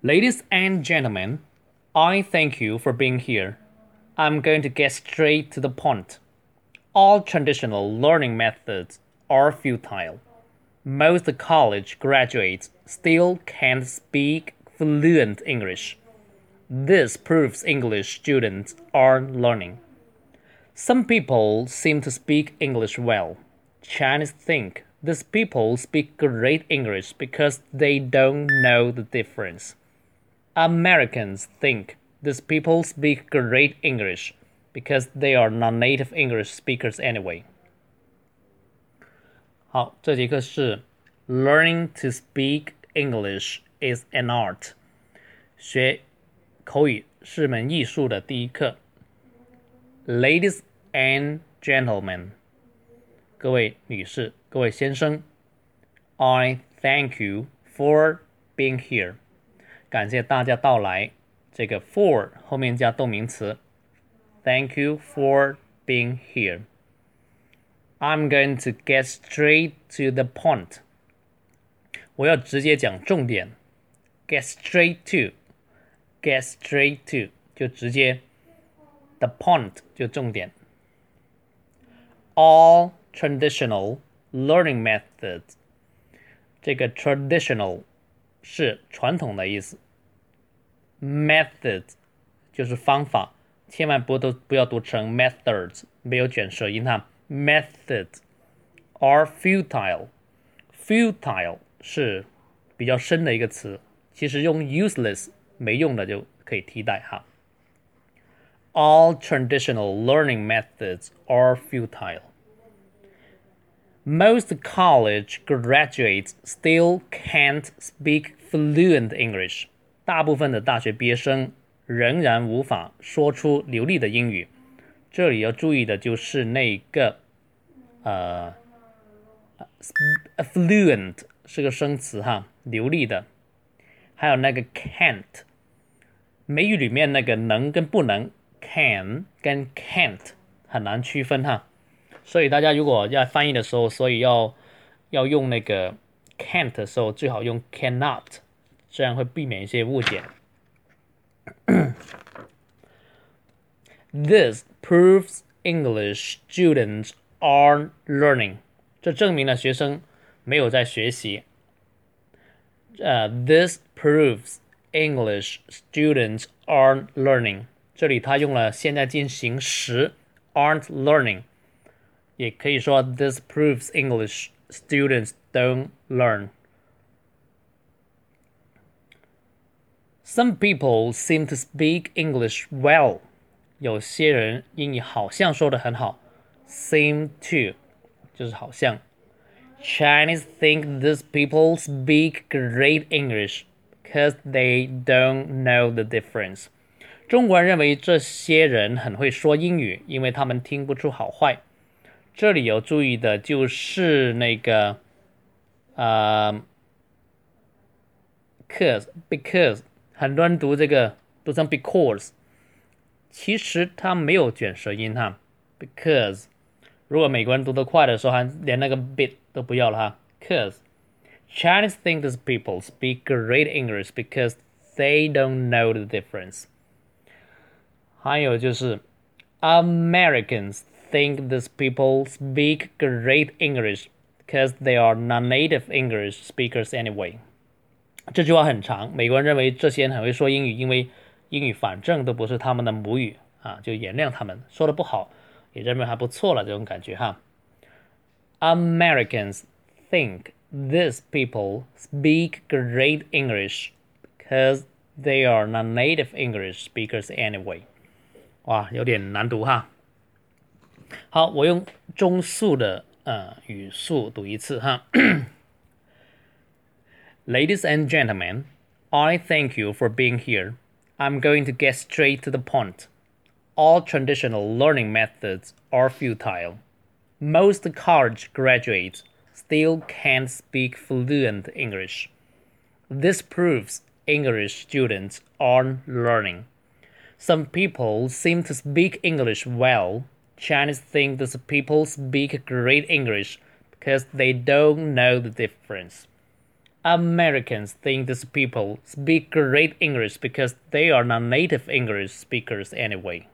Ladies and gentlemen, I thank you for being here. I'm going to get straight to the point. All traditional learning methods are futile. Most college graduates still can't speak fluent English. This proves English students aren't learning. Some people seem to speak English well. Chinese think these people speak great English because they don't know the difference. Americans think these people speak great English because they are non-native English speakers anyway. 好，这节课是 Learning to speak English is an art，学口语是门艺术的第一课。Ladies and gentlemen，各位女士、各位先生，I thank you for being here。 感谢大家到来。这个 for 后面加动名词。Thank you for being here. I'm going to get straight to the point. 我要直接讲重点。Get straight to, get straight to 就直接，the point 就重点。All traditional learning methods，这个 traditional 是传统的意思，method 就是方法，千万不都不要读成 methods，没有卷舌音哈。Methods are futile，futile 是比较深的一个词，其实用 useless 没用的就可以替代哈。All traditional learning methods are futile. Most college graduates still can't speak fluent English. 大部分的大学毕业生仍然无法说出流利的英语。这里要注意的就是那个呃，fluent 是个生词哈，流利的。还有那个 can't，美语里面那个能跟不能，can 跟 can't 很难区分哈。所以大家如果要翻译的时候，所以要要用那个 can't 的时候，最好用 cannot，这样会避免一些误解。This proves English students aren't learning。这证明了学生没有在学习。呃，This proves English students aren't learning。这里他用了现在进行时，aren't learning。 也可以说 this proves English students don't learn. Some people seem to speak English well. 有些人英语好像说的很好，seem to 就是好像。Chinese think these people speak great English because they don't know the difference. 中国人认为这些人很会说英语，因为他们听不出好坏。 这里要注意的就是那个，呃，cause，because，很多人读这个读成 because，其实它没有卷舌音哈，because，如果美国人读得快的时候，还连那个 bit 都不要了哈，cause。Chinese think these people speak great English because they don't know the difference。还有就是 Americans think these people speak great English because they are non-native English speakers anyway。这句话很长，美国人认为这些人很会说英语，因为英语反正都不是他们的母语啊，就原谅他们说的不好，也认为还不错了这种感觉哈。Americans think these people speak great English because they are non-native English speakers anyway。哇，有点难读哈。 好，我用中速的呃语速读一次哈。Ladies and gentlemen, I thank you for being here. I'm going to get straight to the point. All traditional learning methods are futile. Most college graduates still can't speak fluent English. This proves English students aren't learning. Some people seem to speak English well Chinese think these people speak great English because they don't know the difference. Americans think these people speak great English because they are not native English speakers anyway.